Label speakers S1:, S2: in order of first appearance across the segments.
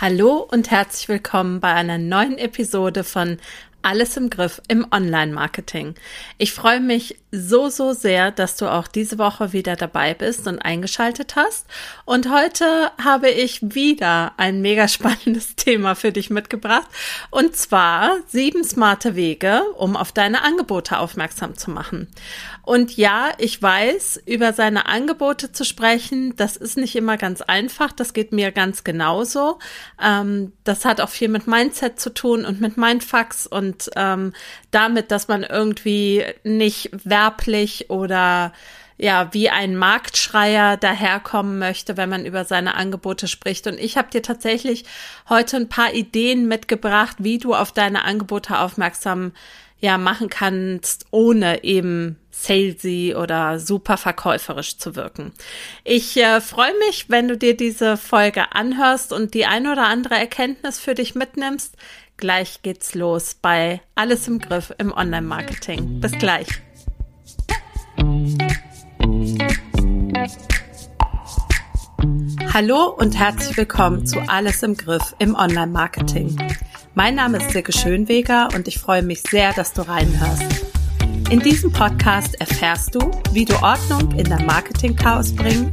S1: Hallo und herzlich willkommen bei einer neuen Episode von alles im Griff im Online-Marketing. Ich freue mich so, so sehr, dass du auch diese Woche wieder dabei bist und eingeschaltet hast. Und heute habe ich wieder ein mega spannendes Thema für dich mitgebracht. Und zwar sieben smarte Wege, um auf deine Angebote aufmerksam zu machen. Und ja, ich weiß, über seine Angebote zu sprechen, das ist nicht immer ganz einfach. Das geht mir ganz genauso. Ähm, das hat auch viel mit Mindset zu tun und mit Mindfucks und ähm, damit, dass man irgendwie nicht werblich oder ja, wie ein Marktschreier daherkommen möchte, wenn man über seine Angebote spricht. Und ich habe dir tatsächlich heute ein paar Ideen mitgebracht, wie du auf deine Angebote aufmerksam ja machen kannst, ohne eben salesy oder super verkäuferisch zu wirken. Ich äh, freue mich, wenn du dir diese Folge anhörst und die ein oder andere Erkenntnis für dich mitnimmst. Gleich geht's los bei Alles im Griff im Online-Marketing. Bis gleich. Hallo und herzlich willkommen zu Alles im Griff im Online-Marketing. Mein Name ist Silke Schönweger und ich freue mich sehr, dass du reinhörst. In diesem Podcast erfährst du, wie du Ordnung in dein Marketing-Chaos bringen,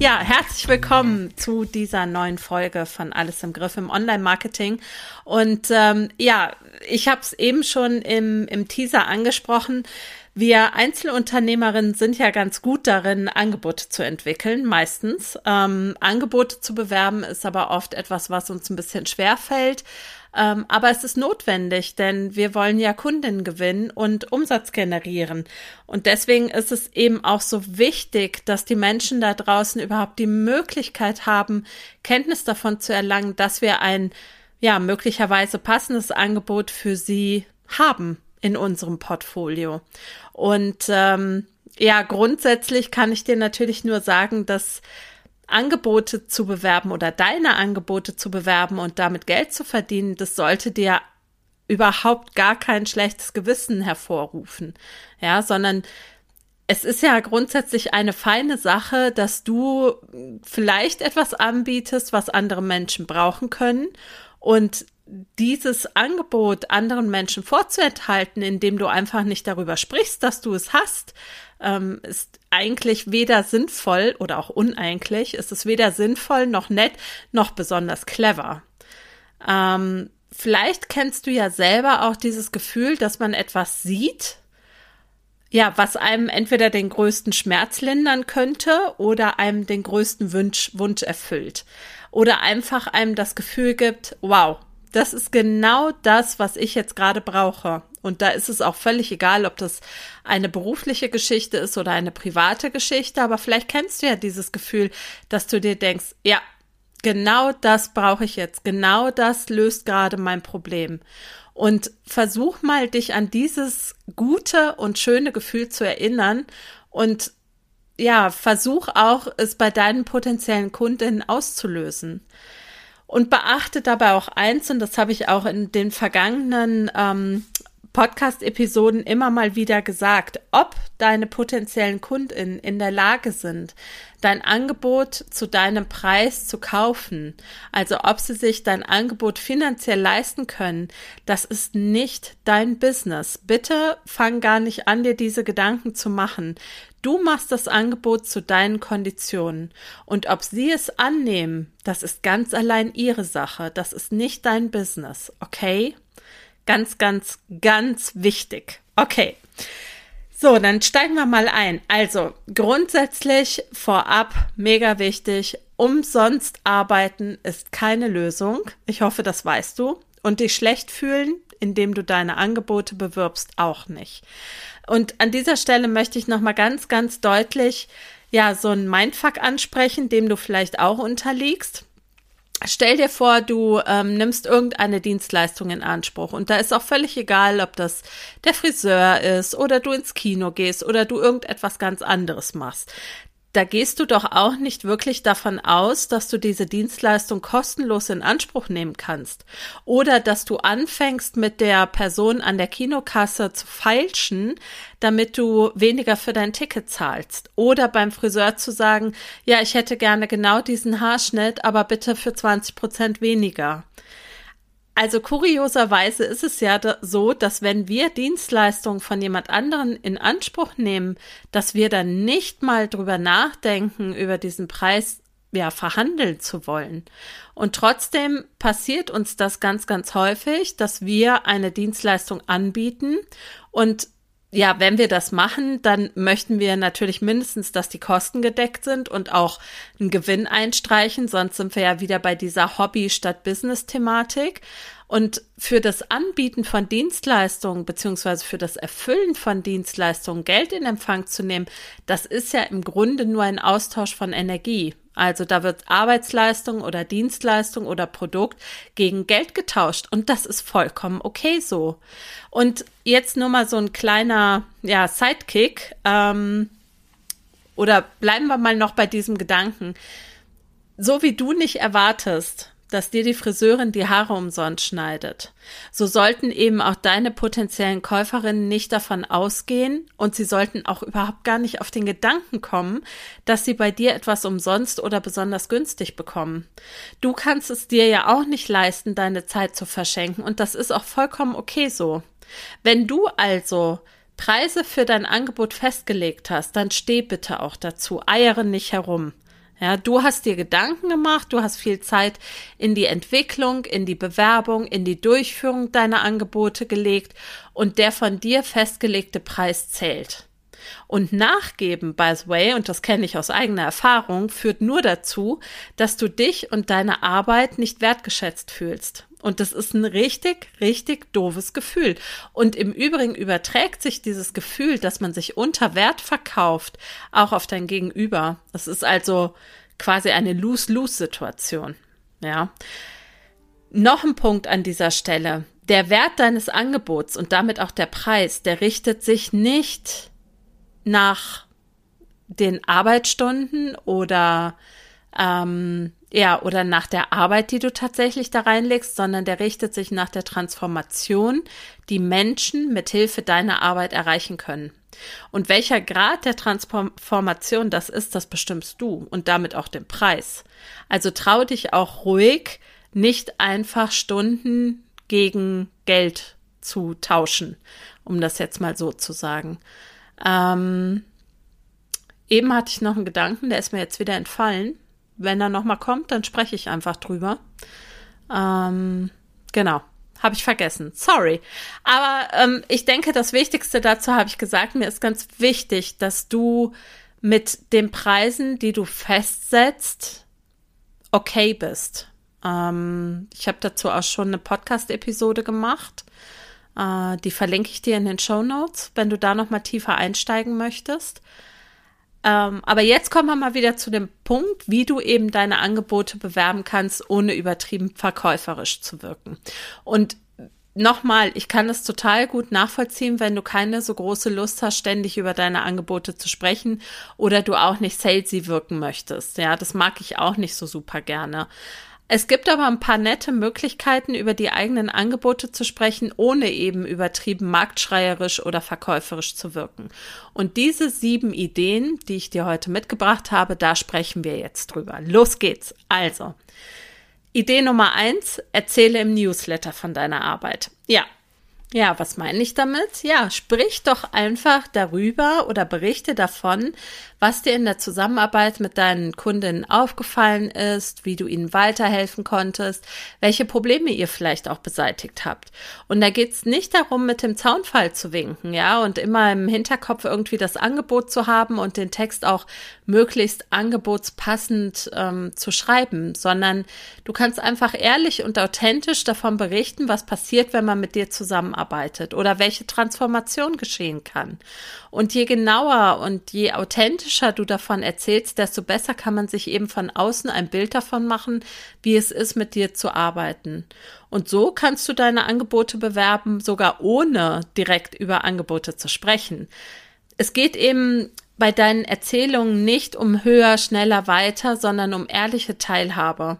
S1: Ja, herzlich willkommen zu dieser neuen Folge von Alles im Griff im Online-Marketing. Und ähm, ja, ich habe es eben schon im, im Teaser angesprochen. Wir Einzelunternehmerinnen sind ja ganz gut darin, Angebote zu entwickeln, meistens. Ähm, Angebote zu bewerben ist aber oft etwas, was uns ein bisschen schwer fällt. Ähm, aber es ist notwendig, denn wir wollen ja Kundinnen gewinnen und Umsatz generieren. Und deswegen ist es eben auch so wichtig, dass die Menschen da draußen überhaupt die Möglichkeit haben, Kenntnis davon zu erlangen, dass wir ein, ja, möglicherweise passendes Angebot für sie haben in unserem Portfolio. Und ähm, ja, grundsätzlich kann ich dir natürlich nur sagen, dass Angebote zu bewerben oder deine Angebote zu bewerben und damit Geld zu verdienen, das sollte dir überhaupt gar kein schlechtes Gewissen hervorrufen. Ja, sondern es ist ja grundsätzlich eine feine Sache, dass du vielleicht etwas anbietest, was andere Menschen brauchen können und dieses Angebot anderen Menschen vorzuenthalten, indem du einfach nicht darüber sprichst, dass du es hast, ähm, ist eigentlich weder sinnvoll oder auch uneigentlich, ist es weder sinnvoll noch nett noch besonders clever. Ähm, vielleicht kennst du ja selber auch dieses Gefühl, dass man etwas sieht, ja, was einem entweder den größten Schmerz lindern könnte oder einem den größten Wunsch, Wunsch erfüllt. Oder einfach einem das Gefühl gibt, wow, das ist genau das, was ich jetzt gerade brauche. Und da ist es auch völlig egal, ob das eine berufliche Geschichte ist oder eine private Geschichte. Aber vielleicht kennst du ja dieses Gefühl, dass du dir denkst, ja, genau das brauche ich jetzt. Genau das löst gerade mein Problem. Und versuch mal, dich an dieses gute und schöne Gefühl zu erinnern und ja, versuch auch, es bei deinen potenziellen Kundinnen auszulösen. Und beachte dabei auch eins, und das habe ich auch in den vergangenen ähm, Podcast-Episoden immer mal wieder gesagt, ob deine potenziellen Kundinnen in der Lage sind, dein Angebot zu deinem Preis zu kaufen, also ob sie sich dein Angebot finanziell leisten können, das ist nicht dein Business. Bitte fang gar nicht an, dir diese Gedanken zu machen. Du machst das Angebot zu deinen Konditionen. Und ob sie es annehmen, das ist ganz allein ihre Sache. Das ist nicht dein Business. Okay? Ganz, ganz, ganz wichtig. Okay. So, dann steigen wir mal ein. Also, grundsätzlich vorab mega wichtig. Umsonst arbeiten ist keine Lösung. Ich hoffe, das weißt du. Und dich schlecht fühlen, indem du deine Angebote bewirbst, auch nicht. Und an dieser Stelle möchte ich nochmal ganz, ganz deutlich ja, so ein Mindfuck ansprechen, dem du vielleicht auch unterliegst. Stell dir vor, du ähm, nimmst irgendeine Dienstleistung in Anspruch und da ist auch völlig egal, ob das der Friseur ist oder du ins Kino gehst oder du irgendetwas ganz anderes machst da gehst du doch auch nicht wirklich davon aus, dass du diese Dienstleistung kostenlos in Anspruch nehmen kannst. Oder dass du anfängst, mit der Person an der Kinokasse zu feilschen, damit du weniger für dein Ticket zahlst. Oder beim Friseur zu sagen, ja, ich hätte gerne genau diesen Haarschnitt, aber bitte für 20 Prozent weniger. Also kurioserweise ist es ja so, dass wenn wir Dienstleistungen von jemand anderen in Anspruch nehmen, dass wir dann nicht mal drüber nachdenken, über diesen Preis ja verhandeln zu wollen. Und trotzdem passiert uns das ganz, ganz häufig, dass wir eine Dienstleistung anbieten und ja, wenn wir das machen, dann möchten wir natürlich mindestens, dass die Kosten gedeckt sind und auch einen Gewinn einstreichen. Sonst sind wir ja wieder bei dieser Hobby statt Business Thematik. Und für das Anbieten von Dienstleistungen beziehungsweise für das Erfüllen von Dienstleistungen Geld in Empfang zu nehmen, das ist ja im Grunde nur ein Austausch von Energie. Also da wird Arbeitsleistung oder Dienstleistung oder Produkt gegen Geld getauscht und das ist vollkommen okay so. Und jetzt nur mal so ein kleiner ja, Sidekick ähm, oder bleiben wir mal noch bei diesem Gedanken. So wie du nicht erwartest, dass dir die Friseurin die Haare umsonst schneidet. So sollten eben auch deine potenziellen Käuferinnen nicht davon ausgehen und sie sollten auch überhaupt gar nicht auf den Gedanken kommen, dass sie bei dir etwas umsonst oder besonders günstig bekommen. Du kannst es dir ja auch nicht leisten, deine Zeit zu verschenken und das ist auch vollkommen okay so. Wenn du also Preise für dein Angebot festgelegt hast, dann steh bitte auch dazu, eiere nicht herum. Ja, du hast dir Gedanken gemacht, du hast viel Zeit in die Entwicklung, in die Bewerbung, in die Durchführung deiner Angebote gelegt und der von dir festgelegte Preis zählt. Und nachgeben, by the way, und das kenne ich aus eigener Erfahrung, führt nur dazu, dass du dich und deine Arbeit nicht wertgeschätzt fühlst. Und das ist ein richtig, richtig doofes Gefühl. Und im Übrigen überträgt sich dieses Gefühl, dass man sich unter Wert verkauft, auch auf dein Gegenüber. Das ist also quasi eine Lose-Lose-Situation. Ja. Noch ein Punkt an dieser Stelle. Der Wert deines Angebots und damit auch der Preis, der richtet sich nicht nach den Arbeitsstunden oder ähm, ja, oder nach der Arbeit, die du tatsächlich da reinlegst, sondern der richtet sich nach der Transformation, die Menschen mit Hilfe deiner Arbeit erreichen können. Und welcher Grad der Transformation das ist, das bestimmst du und damit auch den Preis. Also trau dich auch ruhig, nicht einfach Stunden gegen Geld zu tauschen, um das jetzt mal so zu sagen. Ähm, eben hatte ich noch einen Gedanken, der ist mir jetzt wieder entfallen wenn er nochmal kommt, dann spreche ich einfach drüber. Ähm, genau. Habe ich vergessen. Sorry. Aber ähm, ich denke, das Wichtigste dazu habe ich gesagt. Mir ist ganz wichtig, dass du mit den Preisen, die du festsetzt, okay bist. Ähm, ich habe dazu auch schon eine Podcast-Episode gemacht. Äh, die verlinke ich dir in den Show Notes, wenn du da noch mal tiefer einsteigen möchtest. Ähm, aber jetzt kommen wir mal wieder zu dem Punkt, wie du eben deine Angebote bewerben kannst, ohne übertrieben verkäuferisch zu wirken. Und nochmal, ich kann es total gut nachvollziehen, wenn du keine so große Lust hast, ständig über deine Angebote zu sprechen oder du auch nicht salesy wirken möchtest. Ja, das mag ich auch nicht so super gerne. Es gibt aber ein paar nette Möglichkeiten, über die eigenen Angebote zu sprechen, ohne eben übertrieben marktschreierisch oder verkäuferisch zu wirken. Und diese sieben Ideen, die ich dir heute mitgebracht habe, da sprechen wir jetzt drüber. Los geht's. Also, Idee Nummer eins, erzähle im Newsletter von deiner Arbeit. Ja, ja, was meine ich damit? Ja, sprich doch einfach darüber oder berichte davon, was dir in der Zusammenarbeit mit deinen Kundinnen aufgefallen ist, wie du ihnen weiterhelfen konntest, welche Probleme ihr vielleicht auch beseitigt habt. Und da geht's nicht darum, mit dem Zaunfall zu winken, ja, und immer im Hinterkopf irgendwie das Angebot zu haben und den Text auch möglichst angebotspassend ähm, zu schreiben, sondern du kannst einfach ehrlich und authentisch davon berichten, was passiert, wenn man mit dir zusammenarbeitet oder welche Transformation geschehen kann. Und je genauer und je authentischer authentischer du davon erzählst, desto besser kann man sich eben von außen ein Bild davon machen, wie es ist, mit dir zu arbeiten. Und so kannst du deine Angebote bewerben, sogar ohne direkt über Angebote zu sprechen. Es geht eben bei deinen Erzählungen nicht um höher, schneller, weiter, sondern um ehrliche Teilhabe.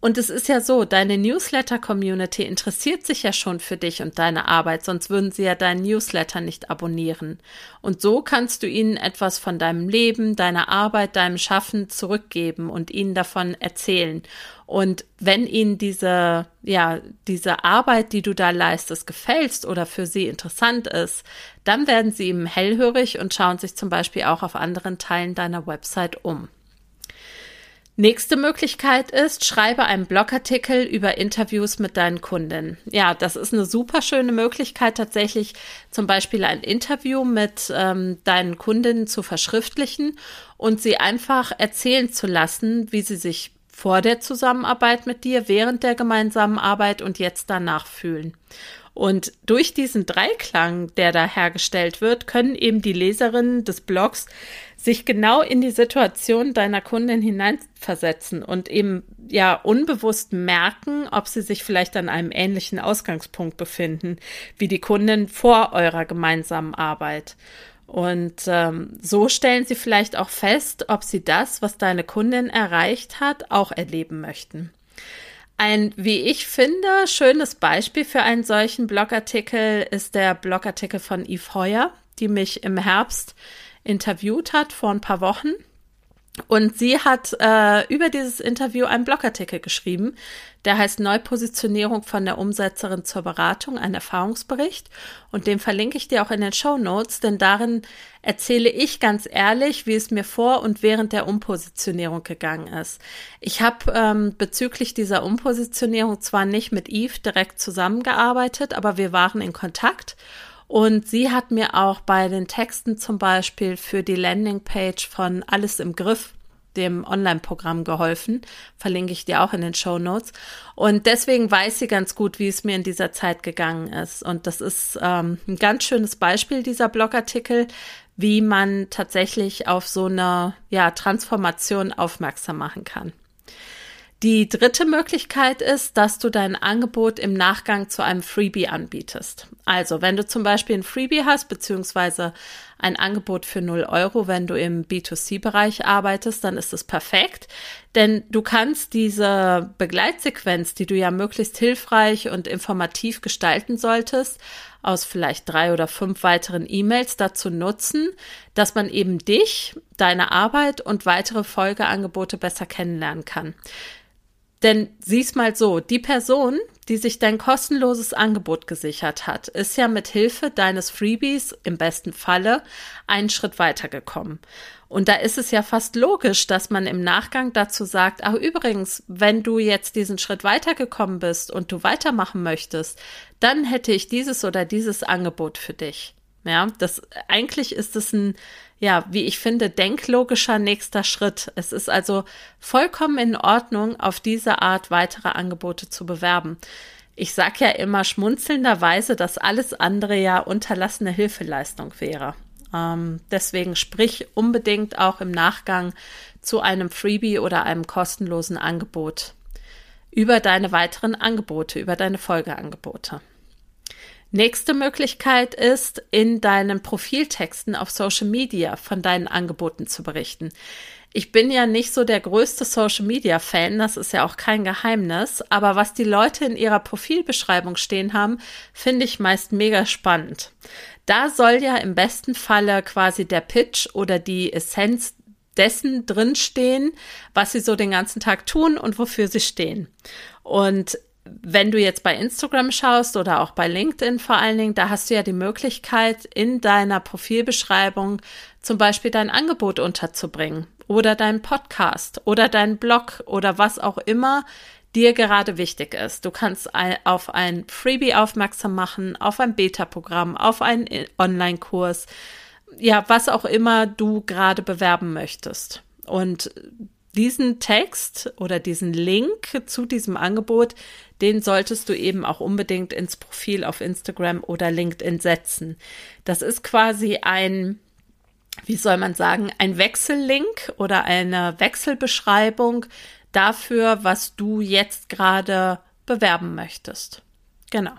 S1: Und es ist ja so, deine Newsletter-Community interessiert sich ja schon für dich und deine Arbeit, sonst würden sie ja deinen Newsletter nicht abonnieren. Und so kannst du ihnen etwas von deinem Leben, deiner Arbeit, deinem Schaffen zurückgeben und ihnen davon erzählen. Und wenn ihnen diese, ja, diese Arbeit, die du da leistest, gefällst oder für sie interessant ist, dann werden sie eben hellhörig und schauen sich zum Beispiel auch auf anderen Teilen deiner Website um. Nächste Möglichkeit ist, schreibe einen Blogartikel über Interviews mit deinen Kunden. Ja, das ist eine super schöne Möglichkeit, tatsächlich zum Beispiel ein Interview mit ähm, deinen Kundinnen zu verschriftlichen und sie einfach erzählen zu lassen, wie sie sich vor der Zusammenarbeit mit dir, während der gemeinsamen Arbeit und jetzt danach fühlen. Und durch diesen Dreiklang, der da hergestellt wird, können eben die Leserinnen des Blogs sich genau in die Situation deiner Kundin hineinversetzen und eben ja unbewusst merken, ob sie sich vielleicht an einem ähnlichen Ausgangspunkt befinden wie die Kundin vor eurer gemeinsamen Arbeit. Und ähm, so stellen sie vielleicht auch fest, ob sie das, was deine Kundin erreicht hat, auch erleben möchten. Ein, wie ich finde, schönes Beispiel für einen solchen Blogartikel ist der Blogartikel von Yves Heuer, die mich im Herbst interviewt hat vor ein paar Wochen. Und sie hat äh, über dieses Interview einen Blogartikel geschrieben, der heißt Neupositionierung von der Umsetzerin zur Beratung, ein Erfahrungsbericht. Und den verlinke ich dir auch in den Show Notes, denn darin erzähle ich ganz ehrlich, wie es mir vor und während der Umpositionierung gegangen ist. Ich habe ähm, bezüglich dieser Umpositionierung zwar nicht mit Eve direkt zusammengearbeitet, aber wir waren in Kontakt und sie hat mir auch bei den Texten zum Beispiel für die Landingpage von Alles im Griff, dem Online-Programm geholfen. Verlinke ich dir auch in den Show Notes. Und deswegen weiß sie ganz gut, wie es mir in dieser Zeit gegangen ist. Und das ist ähm, ein ganz schönes Beispiel, dieser Blogartikel, wie man tatsächlich auf so eine ja, Transformation aufmerksam machen kann. Die dritte Möglichkeit ist, dass du dein Angebot im Nachgang zu einem Freebie anbietest. Also, wenn du zum Beispiel ein Freebie hast, beziehungsweise ein Angebot für 0 Euro, wenn du im B2C-Bereich arbeitest, dann ist es perfekt. Denn du kannst diese Begleitsequenz, die du ja möglichst hilfreich und informativ gestalten solltest, aus vielleicht drei oder fünf weiteren E-Mails dazu nutzen, dass man eben dich, deine Arbeit und weitere Folgeangebote besser kennenlernen kann. Denn sieh's mal so, die Person, die sich dein kostenloses Angebot gesichert hat, ist ja mit Hilfe deines Freebies im besten Falle einen Schritt weitergekommen. Und da ist es ja fast logisch, dass man im Nachgang dazu sagt, ach übrigens, wenn du jetzt diesen Schritt weitergekommen bist und du weitermachen möchtest, dann hätte ich dieses oder dieses Angebot für dich. Ja, das eigentlich ist es ein ja, wie ich finde, denklogischer nächster Schritt. Es ist also vollkommen in Ordnung, auf diese Art weitere Angebote zu bewerben. Ich sage ja immer schmunzelnderweise, dass alles andere ja unterlassene Hilfeleistung wäre. Ähm, deswegen sprich unbedingt auch im Nachgang zu einem Freebie oder einem kostenlosen Angebot über deine weiteren Angebote, über deine Folgeangebote. Nächste Möglichkeit ist, in deinen Profiltexten auf Social Media von deinen Angeboten zu berichten. Ich bin ja nicht so der größte Social Media Fan, das ist ja auch kein Geheimnis, aber was die Leute in ihrer Profilbeschreibung stehen haben, finde ich meist mega spannend. Da soll ja im besten Falle quasi der Pitch oder die Essenz dessen drinstehen, was sie so den ganzen Tag tun und wofür sie stehen. Und wenn du jetzt bei Instagram schaust oder auch bei LinkedIn vor allen Dingen, da hast du ja die Möglichkeit, in deiner Profilbeschreibung zum Beispiel dein Angebot unterzubringen oder deinen Podcast oder deinen Blog oder was auch immer dir gerade wichtig ist. Du kannst auf ein Freebie aufmerksam machen, auf ein Beta-Programm, auf einen Online-Kurs, ja, was auch immer du gerade bewerben möchtest. Und diesen Text oder diesen Link zu diesem Angebot, den solltest du eben auch unbedingt ins Profil auf Instagram oder LinkedIn setzen. Das ist quasi ein wie soll man sagen, ein Wechsellink oder eine Wechselbeschreibung dafür, was du jetzt gerade bewerben möchtest. Genau.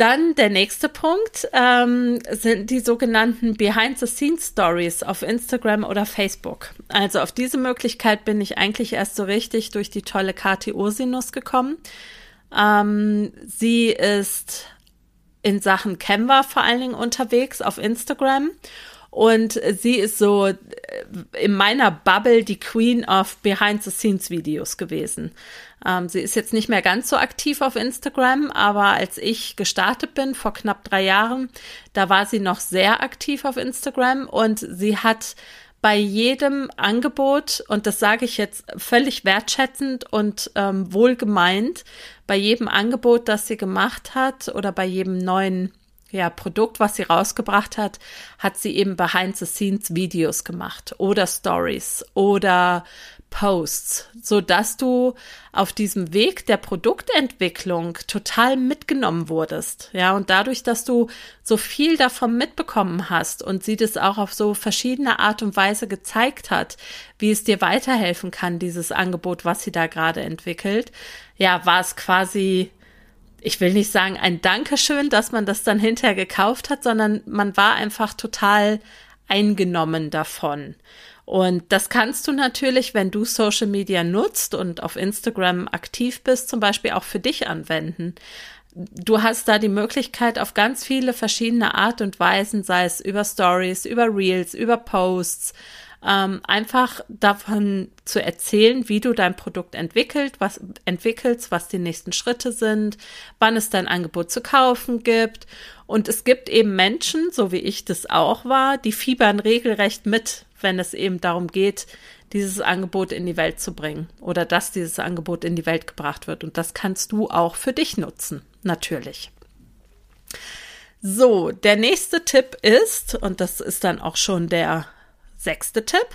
S1: Dann der nächste Punkt ähm, sind die sogenannten Behind-the-Scenes-Stories auf Instagram oder Facebook. Also auf diese Möglichkeit bin ich eigentlich erst so richtig durch die tolle Kati Ursinus gekommen. Ähm, sie ist in Sachen Canva vor allen Dingen unterwegs auf Instagram und sie ist so äh, in meiner Bubble die Queen of Behind-the-Scenes-Videos gewesen. Ähm, sie ist jetzt nicht mehr ganz so aktiv auf Instagram, aber als ich gestartet bin vor knapp drei Jahren, da war sie noch sehr aktiv auf Instagram und sie hat bei jedem Angebot, und das sage ich jetzt völlig wertschätzend und ähm, wohlgemeint, bei jedem Angebot, das sie gemacht hat oder bei jedem neuen ja, Produkt, was sie rausgebracht hat, hat sie eben Behind-the-Scenes-Videos gemacht oder Stories oder Posts, so dass du auf diesem Weg der Produktentwicklung total mitgenommen wurdest. Ja, und dadurch, dass du so viel davon mitbekommen hast und sie das auch auf so verschiedene Art und Weise gezeigt hat, wie es dir weiterhelfen kann, dieses Angebot, was sie da gerade entwickelt, ja, war es quasi ich will nicht sagen ein Dankeschön, dass man das dann hinterher gekauft hat, sondern man war einfach total eingenommen davon. Und das kannst du natürlich, wenn du Social Media nutzt und auf Instagram aktiv bist, zum Beispiel auch für dich anwenden. Du hast da die Möglichkeit auf ganz viele verschiedene Art und Weisen, sei es über Stories, über Reels, über Posts, ähm, einfach davon zu erzählen, wie du dein Produkt entwickelt, was entwickelst, was die nächsten Schritte sind, wann es dein Angebot zu kaufen gibt. Und es gibt eben Menschen, so wie ich das auch war, die fiebern regelrecht mit, wenn es eben darum geht, dieses Angebot in die Welt zu bringen oder dass dieses Angebot in die Welt gebracht wird. Und das kannst du auch für dich nutzen, natürlich. So, der nächste Tipp ist, und das ist dann auch schon der sechste Tipp,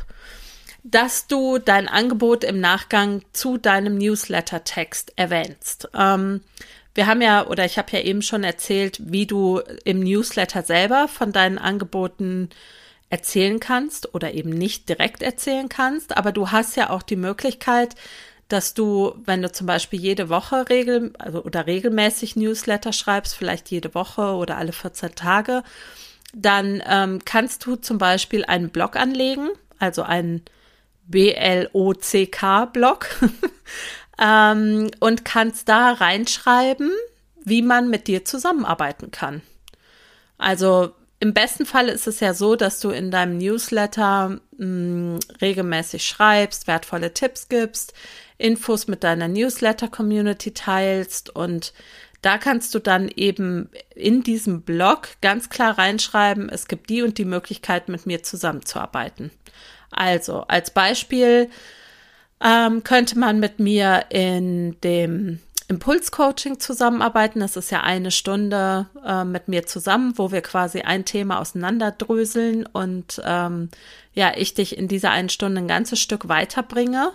S1: dass du dein Angebot im Nachgang zu deinem Newsletter-Text erwähnst. Ähm, wir haben ja, oder ich habe ja eben schon erzählt, wie du im Newsletter selber von deinen Angeboten erzählen kannst oder eben nicht direkt erzählen kannst, aber du hast ja auch die Möglichkeit, dass du, wenn du zum Beispiel jede Woche regel, also oder regelmäßig Newsletter schreibst, vielleicht jede Woche oder alle 14 Tage, dann ähm, kannst du zum Beispiel einen Blog anlegen, also einen BLOCK-Blog, ähm, und kannst da reinschreiben, wie man mit dir zusammenarbeiten kann. Also im besten Fall ist es ja so, dass du in deinem Newsletter mh, mm, regelmäßig schreibst, wertvolle Tipps gibst, Infos mit deiner Newsletter-Community teilst und da kannst du dann eben in diesem Blog ganz klar reinschreiben, es gibt die und die Möglichkeit, mit mir zusammenzuarbeiten. Also als Beispiel ähm, könnte man mit mir in dem Impulscoaching zusammenarbeiten. Das ist ja eine Stunde äh, mit mir zusammen, wo wir quasi ein Thema auseinanderdröseln und ähm, ja, ich dich in dieser einen Stunde ein ganzes Stück weiterbringe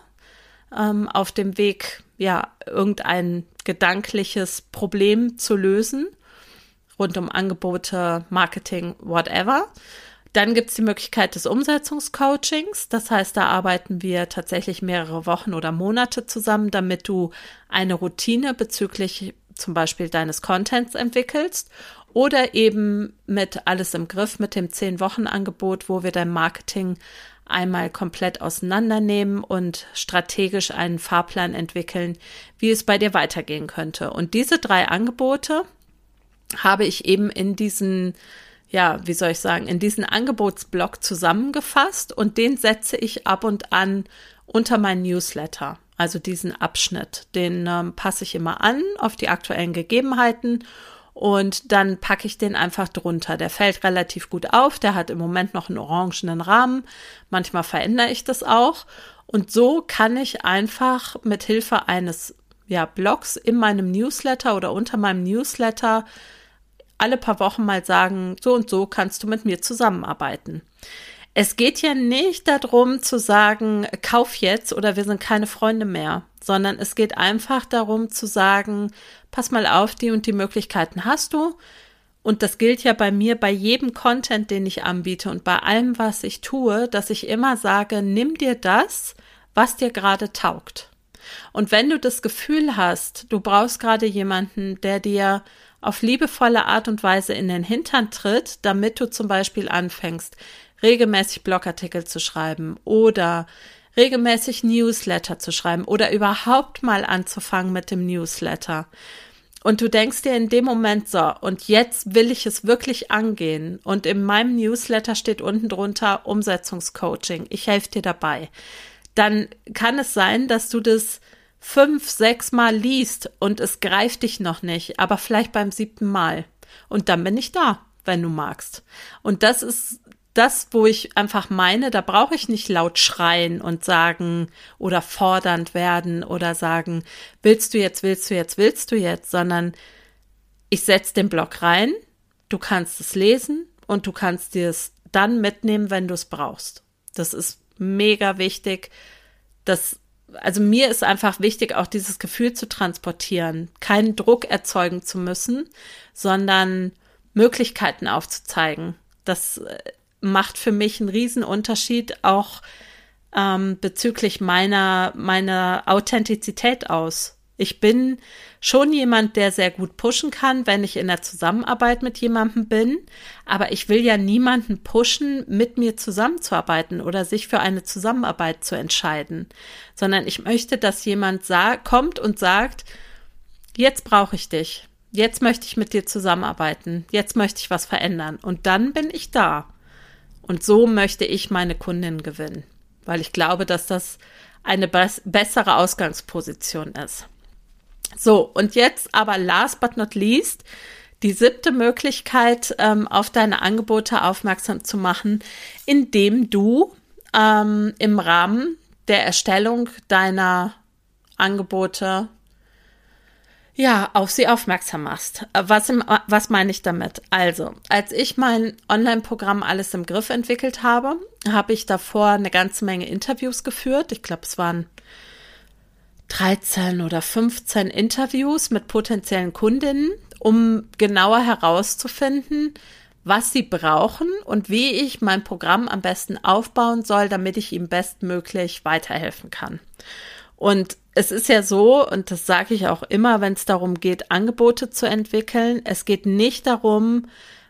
S1: ähm, auf dem Weg, ja, irgendein gedankliches Problem zu lösen, rund um Angebote, Marketing, whatever. Dann gibt es die Möglichkeit des Umsetzungscoachings. Das heißt, da arbeiten wir tatsächlich mehrere Wochen oder Monate zusammen, damit du eine Routine bezüglich zum Beispiel deines Contents entwickelst oder eben mit alles im Griff mit dem 10-Wochen-Angebot, wo wir dein Marketing einmal komplett auseinandernehmen und strategisch einen Fahrplan entwickeln, wie es bei dir weitergehen könnte. Und diese drei Angebote habe ich eben in diesen, ja, wie soll ich sagen, in diesen Angebotsblock zusammengefasst und den setze ich ab und an unter mein Newsletter. Also diesen Abschnitt, den ähm, passe ich immer an auf die aktuellen Gegebenheiten und dann packe ich den einfach drunter. Der fällt relativ gut auf, der hat im Moment noch einen orangenen Rahmen, manchmal verändere ich das auch und so kann ich einfach mit Hilfe eines ja, Blogs in meinem Newsletter oder unter meinem Newsletter alle paar Wochen mal sagen, so und so kannst du mit mir zusammenarbeiten. Es geht ja nicht darum zu sagen, kauf jetzt oder wir sind keine Freunde mehr, sondern es geht einfach darum zu sagen, pass mal auf, die und die Möglichkeiten hast du und das gilt ja bei mir bei jedem Content, den ich anbiete und bei allem, was ich tue, dass ich immer sage, nimm dir das, was dir gerade taugt. Und wenn du das Gefühl hast, du brauchst gerade jemanden, der dir auf liebevolle Art und Weise in den Hintern tritt, damit du zum Beispiel anfängst, regelmäßig Blogartikel zu schreiben oder regelmäßig Newsletter zu schreiben oder überhaupt mal anzufangen mit dem Newsletter. Und du denkst dir in dem Moment so, und jetzt will ich es wirklich angehen. Und in meinem Newsletter steht unten drunter Umsetzungscoaching. Ich helfe dir dabei. Dann kann es sein, dass du das fünf, sechs Mal liest und es greift dich noch nicht, aber vielleicht beim siebten Mal. Und dann bin ich da, wenn du magst. Und das ist das, wo ich einfach meine, da brauche ich nicht laut schreien und sagen oder fordernd werden oder sagen, willst du jetzt, willst du jetzt, willst du jetzt, sondern ich setze den Block rein, du kannst es lesen und du kannst dir es dann mitnehmen, wenn du es brauchst. Das ist mega wichtig. Das, also mir ist einfach wichtig, auch dieses Gefühl zu transportieren, keinen Druck erzeugen zu müssen, sondern Möglichkeiten aufzuzeigen. Das äh, macht für mich einen Riesenunterschied auch ähm, bezüglich meiner, meiner Authentizität aus. Ich bin schon jemand, der sehr gut pushen kann, wenn ich in der Zusammenarbeit mit jemandem bin. Aber ich will ja niemanden pushen, mit mir zusammenzuarbeiten oder sich für eine Zusammenarbeit zu entscheiden, sondern ich möchte, dass jemand kommt und sagt, jetzt brauche ich dich. Jetzt möchte ich mit dir zusammenarbeiten. Jetzt möchte ich was verändern. Und dann bin ich da. Und so möchte ich meine Kundin gewinnen, weil ich glaube, dass das eine bessere Ausgangsposition ist. So, und jetzt aber last but not least, die siebte Möglichkeit, ähm, auf deine Angebote aufmerksam zu machen, indem du ähm, im Rahmen der Erstellung deiner Angebote ja, auf sie aufmerksam machst. Was, im, was meine ich damit? Also, als ich mein Online-Programm Alles im Griff entwickelt habe, habe ich davor eine ganze Menge Interviews geführt. Ich glaube, es waren 13 oder 15 Interviews mit potenziellen Kundinnen, um genauer herauszufinden, was sie brauchen und wie ich mein Programm am besten aufbauen soll, damit ich ihm bestmöglich weiterhelfen kann. Und es ist ja so, und das sage ich auch immer, wenn es darum geht, Angebote zu entwickeln, es geht nicht darum,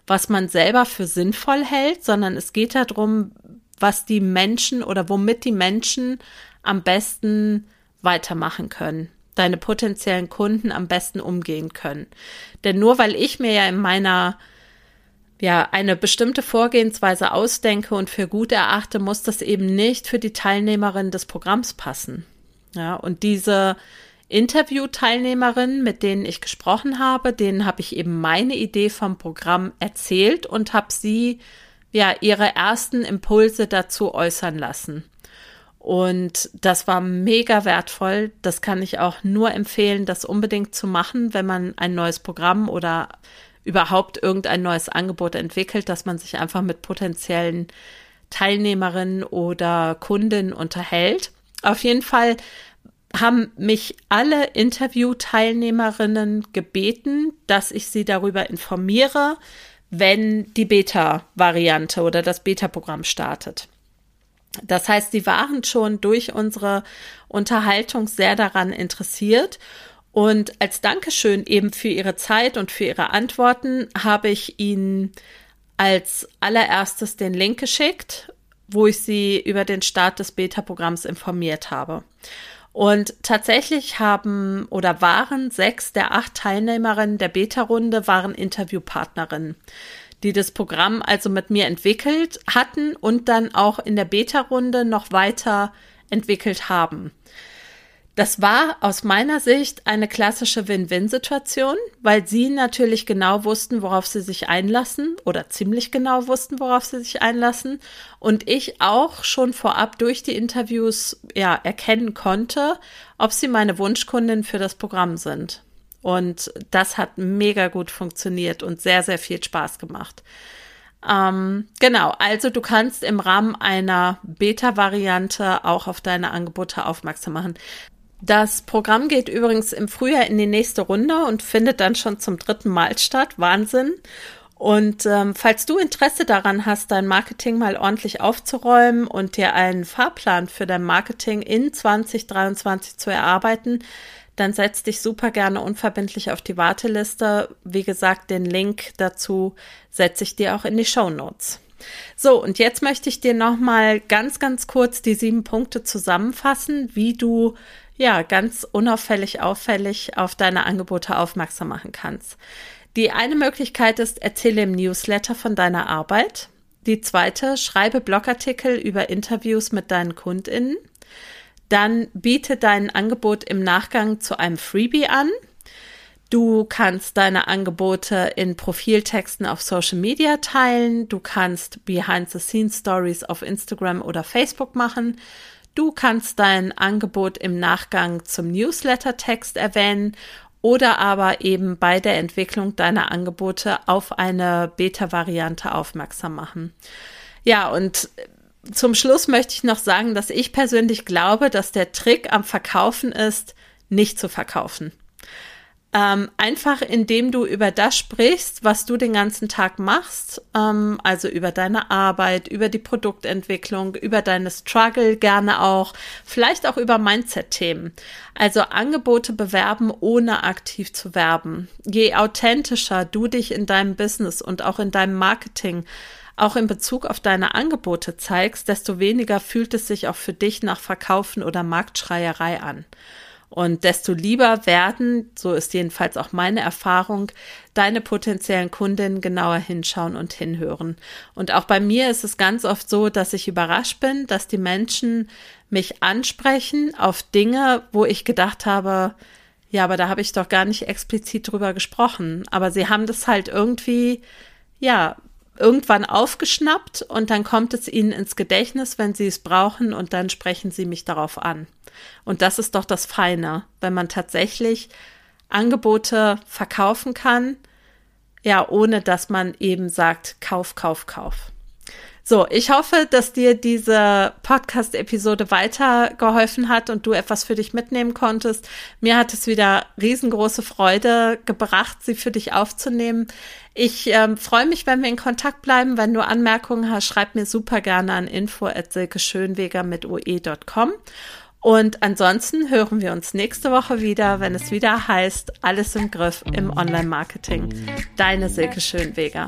S1: was man selber für sinnvoll hält, sondern es geht darum, was die Menschen oder womit die Menschen am besten weitermachen können, deine potenziellen Kunden am besten umgehen können. Denn nur weil ich mir ja in meiner ja, eine bestimmte Vorgehensweise ausdenke und für gut erachte, muss das eben nicht für die Teilnehmerin des Programms passen. Ja, und diese Interviewteilnehmerinnen, mit denen ich gesprochen habe, denen habe ich eben meine Idee vom Programm erzählt und habe sie ja ihre ersten Impulse dazu äußern lassen. Und das war mega wertvoll. Das kann ich auch nur empfehlen, das unbedingt zu machen, wenn man ein neues Programm oder überhaupt irgendein neues Angebot entwickelt, dass man sich einfach mit potenziellen Teilnehmerinnen oder Kunden unterhält. Auf jeden Fall haben mich alle Interviewteilnehmerinnen gebeten, dass ich sie darüber informiere, wenn die Beta-Variante oder das Beta-Programm startet. Das heißt, sie waren schon durch unsere Unterhaltung sehr daran interessiert. Und als Dankeschön eben für ihre Zeit und für ihre Antworten habe ich ihnen als allererstes den Link geschickt wo ich sie über den Start des Beta-Programms informiert habe. Und tatsächlich haben oder waren sechs der acht Teilnehmerinnen der Beta-Runde waren Interviewpartnerinnen, die das Programm also mit mir entwickelt hatten und dann auch in der Beta-Runde noch weiter entwickelt haben. Das war aus meiner Sicht eine klassische Win-Win-Situation, weil sie natürlich genau wussten, worauf sie sich einlassen oder ziemlich genau wussten, worauf sie sich einlassen und ich auch schon vorab durch die Interviews ja erkennen konnte, ob sie meine Wunschkundin für das Programm sind. Und das hat mega gut funktioniert und sehr, sehr viel Spaß gemacht. Ähm, genau, also du kannst im Rahmen einer Beta-Variante auch auf deine Angebote aufmerksam machen. Das Programm geht übrigens im Frühjahr in die nächste Runde und findet dann schon zum dritten Mal statt. Wahnsinn. Und ähm, falls du Interesse daran hast, dein Marketing mal ordentlich aufzuräumen und dir einen Fahrplan für dein Marketing in 2023 zu erarbeiten, dann setz dich super gerne unverbindlich auf die Warteliste. Wie gesagt, den Link dazu setze ich dir auch in die Show Notes. So, und jetzt möchte ich dir nochmal ganz, ganz kurz die sieben Punkte zusammenfassen, wie du ja ganz unauffällig, auffällig auf deine Angebote aufmerksam machen kannst. Die eine Möglichkeit ist, erzähle im Newsletter von deiner Arbeit. Die zweite, schreibe Blogartikel über Interviews mit deinen KundInnen. Dann biete dein Angebot im Nachgang zu einem Freebie an. Du kannst deine Angebote in Profiltexten auf Social Media teilen. Du kannst Behind-the-Scenes-Stories auf Instagram oder Facebook machen. Du kannst dein Angebot im Nachgang zum Newsletter-Text erwähnen oder aber eben bei der Entwicklung deiner Angebote auf eine Beta-Variante aufmerksam machen. Ja, und zum Schluss möchte ich noch sagen, dass ich persönlich glaube, dass der Trick am Verkaufen ist, nicht zu verkaufen. Ähm, einfach indem du über das sprichst, was du den ganzen Tag machst, ähm, also über deine Arbeit, über die Produktentwicklung, über deine Struggle gerne auch, vielleicht auch über Mindset-Themen. Also Angebote bewerben, ohne aktiv zu werben. Je authentischer du dich in deinem Business und auch in deinem Marketing auch in Bezug auf deine Angebote zeigst, desto weniger fühlt es sich auch für dich nach Verkaufen oder Marktschreierei an. Und desto lieber werden, so ist jedenfalls auch meine Erfahrung, deine potenziellen Kundinnen genauer hinschauen und hinhören. Und auch bei mir ist es ganz oft so, dass ich überrascht bin, dass die Menschen mich ansprechen auf Dinge, wo ich gedacht habe, ja, aber da habe ich doch gar nicht explizit drüber gesprochen. Aber sie haben das halt irgendwie, ja, irgendwann aufgeschnappt und dann kommt es ihnen ins Gedächtnis, wenn sie es brauchen und dann sprechen sie mich darauf an. Und das ist doch das Feine, wenn man tatsächlich Angebote verkaufen kann, ja, ohne dass man eben sagt, kauf, kauf, kauf. So, ich hoffe, dass dir diese Podcast-Episode weitergeholfen hat und du etwas für dich mitnehmen konntest. Mir hat es wieder riesengroße Freude gebracht, sie für dich aufzunehmen. Ich ähm, freue mich, wenn wir in Kontakt bleiben. Wenn du Anmerkungen hast, schreib mir super gerne an info@silkeschönweger mit oe.com. Und ansonsten hören wir uns nächste Woche wieder, wenn es wieder heißt, alles im Griff im Online-Marketing. Deine Silke Schönweger.